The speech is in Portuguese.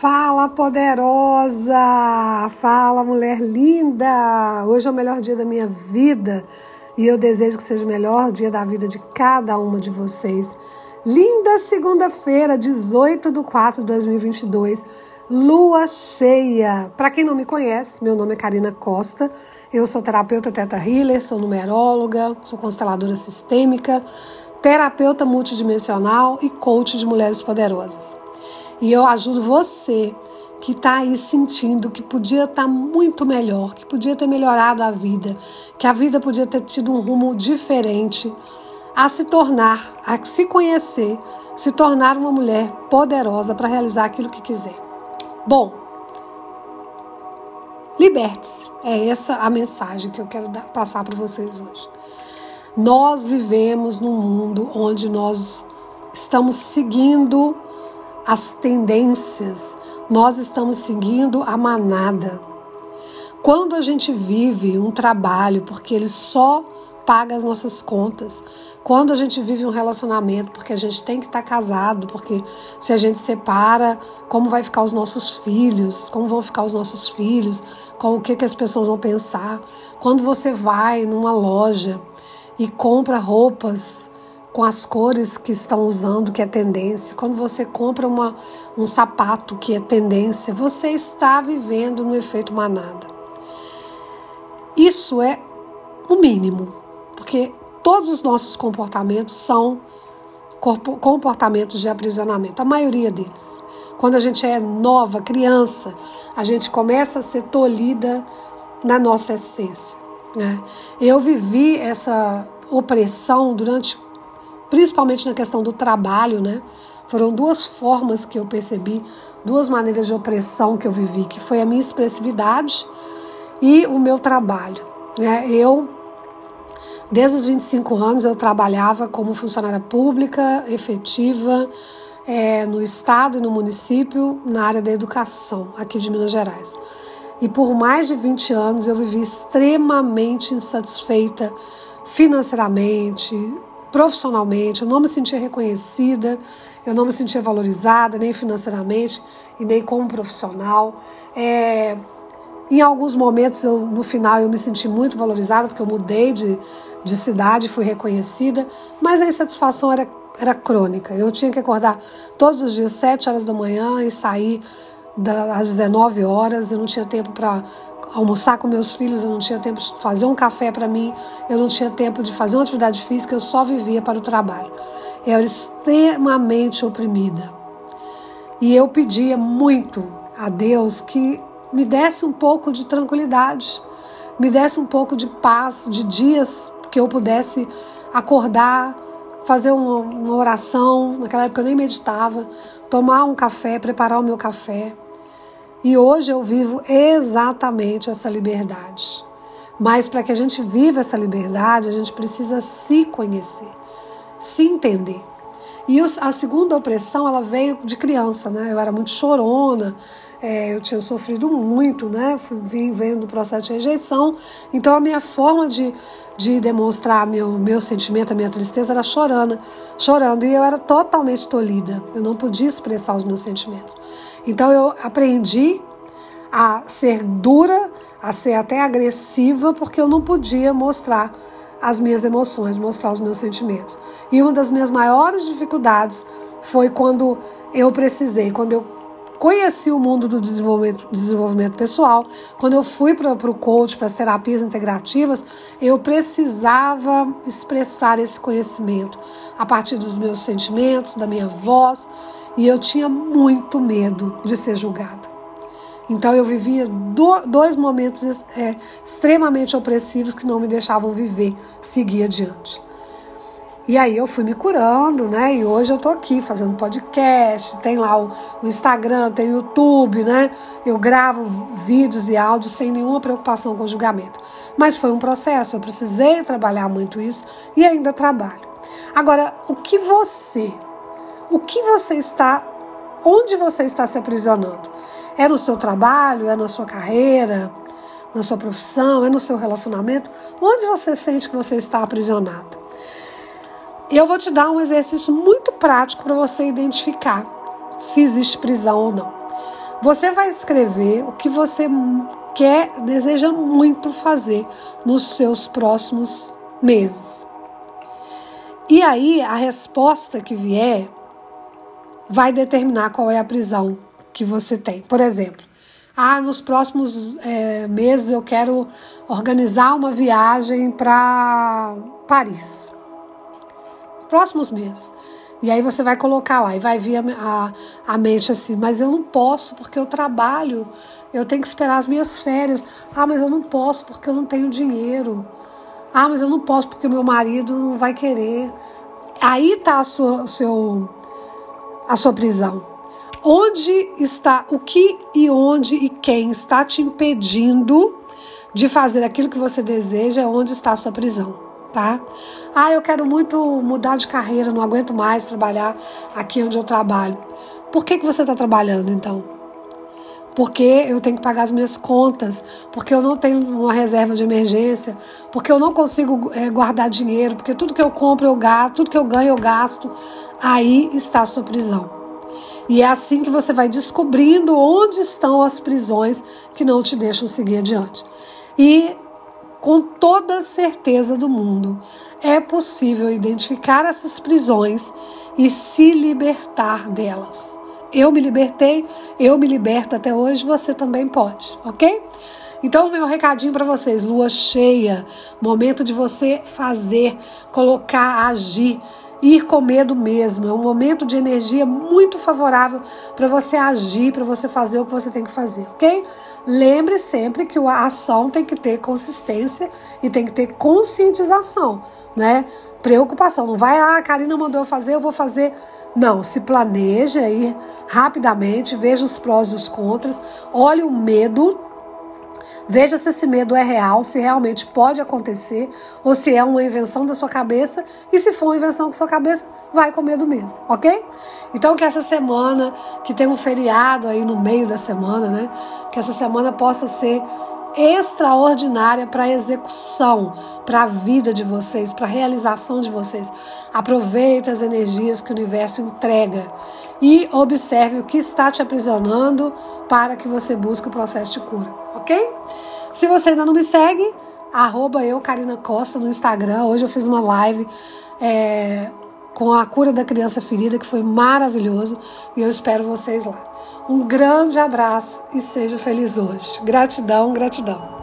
Fala poderosa! Fala mulher linda! Hoje é o melhor dia da minha vida e eu desejo que seja o melhor dia da vida de cada uma de vocês. Linda segunda-feira, 18 de 4 de 2022, lua cheia. Para quem não me conhece, meu nome é Karina Costa, eu sou terapeuta Teta Healer, sou numeróloga, sou consteladora sistêmica, terapeuta multidimensional e coach de mulheres poderosas. E eu ajudo você que está aí sentindo que podia estar tá muito melhor, que podia ter melhorado a vida, que a vida podia ter tido um rumo diferente, a se tornar, a se conhecer, se tornar uma mulher poderosa para realizar aquilo que quiser. Bom, liberte-se. É essa a mensagem que eu quero dar, passar para vocês hoje. Nós vivemos num mundo onde nós estamos seguindo as tendências, nós estamos seguindo a manada. Quando a gente vive um trabalho porque ele só paga as nossas contas, quando a gente vive um relacionamento porque a gente tem que estar casado, porque se a gente separa, como vai ficar os nossos filhos, como vão ficar os nossos filhos, com o que, que as pessoas vão pensar. Quando você vai numa loja e compra roupas com as cores que estão usando, que é tendência. Quando você compra uma, um sapato que é tendência, você está vivendo no efeito manada. Isso é o mínimo, porque todos os nossos comportamentos são comportamentos de aprisionamento, a maioria deles. Quando a gente é nova, criança, a gente começa a ser tolhida na nossa essência. Né? Eu vivi essa opressão durante principalmente na questão do trabalho, né? Foram duas formas que eu percebi, duas maneiras de opressão que eu vivi, que foi a minha expressividade e o meu trabalho. Né? Eu, desde os 25 anos, eu trabalhava como funcionária pública efetiva é, no estado e no município na área da educação aqui de Minas Gerais. E por mais de 20 anos eu vivi extremamente insatisfeita financeiramente, profissionalmente, eu não me sentia reconhecida, eu não me sentia valorizada, nem financeiramente e nem como profissional. É, em alguns momentos, eu, no final, eu me senti muito valorizada, porque eu mudei de, de cidade, fui reconhecida, mas a insatisfação era, era crônica. Eu tinha que acordar todos os dias, 7 horas da manhã, e sair da, às 19 horas, eu não tinha tempo para almoçar com meus filhos, eu não tinha tempo de fazer um café para mim, eu não tinha tempo de fazer uma atividade física, eu só vivia para o trabalho. Eu era extremamente oprimida. E eu pedia muito a Deus que me desse um pouco de tranquilidade, me desse um pouco de paz, de dias que eu pudesse acordar, fazer uma, uma oração. Naquela época eu nem meditava, tomar um café, preparar o meu café e hoje eu vivo exatamente essa liberdade. Mas para que a gente viva essa liberdade, a gente precisa se conhecer, se entender. E a segunda opressão, ela veio de criança, né? Eu era muito chorona, é, eu tinha sofrido muito, né? Vim vendo do processo de rejeição. Então a minha forma de, de demonstrar meu, meu sentimento, a minha tristeza era chorando, chorando. E eu era totalmente tolhida. Eu não podia expressar os meus sentimentos. Então eu aprendi a ser dura, a ser até agressiva, porque eu não podia mostrar as minhas emoções, mostrar os meus sentimentos. E uma das minhas maiores dificuldades foi quando eu precisei, quando eu conheci o mundo do desenvolvimento, desenvolvimento pessoal, quando eu fui para o coach, para as terapias integrativas, eu precisava expressar esse conhecimento a partir dos meus sentimentos, da minha voz, e eu tinha muito medo de ser julgada. Então eu vivia do, dois momentos é, extremamente opressivos que não me deixavam viver, seguir adiante. E aí eu fui me curando, né? E hoje eu tô aqui fazendo podcast, tem lá o, o, Instagram, tem o YouTube, né? Eu gravo vídeos e áudios sem nenhuma preocupação com o julgamento. Mas foi um processo, eu precisei trabalhar muito isso e ainda trabalho. Agora, o que você, o que você está, onde você está se aprisionando? É no seu trabalho, é na sua carreira, na sua profissão, é no seu relacionamento? Onde você sente que você está aprisionado? Eu vou te dar um exercício muito prático para você identificar se existe prisão ou não. Você vai escrever o que você quer, deseja muito fazer nos seus próximos meses. E aí a resposta que vier vai determinar qual é a prisão que você tem. Por exemplo, ah, nos próximos é, meses eu quero organizar uma viagem para Paris. Próximos meses. E aí você vai colocar lá e vai vir a, a, a, mente assim, mas eu não posso porque eu trabalho, eu tenho que esperar as minhas férias. Ah, mas eu não posso porque eu não tenho dinheiro. Ah, mas eu não posso porque meu marido não vai querer. Aí está a sua, seu, a sua prisão. Onde está o que e onde e quem está te impedindo de fazer aquilo que você deseja, é onde está a sua prisão tá? Ah, eu quero muito mudar de carreira, não aguento mais trabalhar aqui onde eu trabalho. Por que, que você está trabalhando então? Porque eu tenho que pagar as minhas contas, porque eu não tenho uma reserva de emergência, porque eu não consigo é, guardar dinheiro, porque tudo que eu compro eu gasto, tudo que eu ganho eu gasto. Aí está a sua prisão. E é assim que você vai descobrindo onde estão as prisões que não te deixam seguir adiante. E com toda certeza do mundo, é possível identificar essas prisões e se libertar delas. Eu me libertei, eu me liberto até hoje, você também pode, ok? Então, meu recadinho para vocês: lua cheia, momento de você fazer, colocar, agir ir com medo mesmo. É um momento de energia muito favorável para você agir, para você fazer o que você tem que fazer, ok? Lembre sempre que a ação tem que ter consistência e tem que ter conscientização, né? Preocupação. Não vai, ah, a Karina mandou eu fazer, eu vou fazer. Não, se planeje aí rapidamente, veja os prós e os contras, olhe o medo Veja se esse medo é real, se realmente pode acontecer, ou se é uma invenção da sua cabeça. E se for uma invenção da sua cabeça, vai com medo mesmo, ok? Então que essa semana, que tem um feriado aí no meio da semana, né? Que essa semana possa ser extraordinária para a execução, para a vida de vocês, para a realização de vocês. Aproveite as energias que o universo entrega e observe o que está te aprisionando para que você busque o processo de cura, ok? Se você ainda não me segue, arroba eu, Karina Costa, no Instagram. Hoje eu fiz uma live é, com a cura da criança ferida, que foi maravilhoso, e eu espero vocês lá. Um grande abraço e seja feliz hoje. Gratidão, gratidão.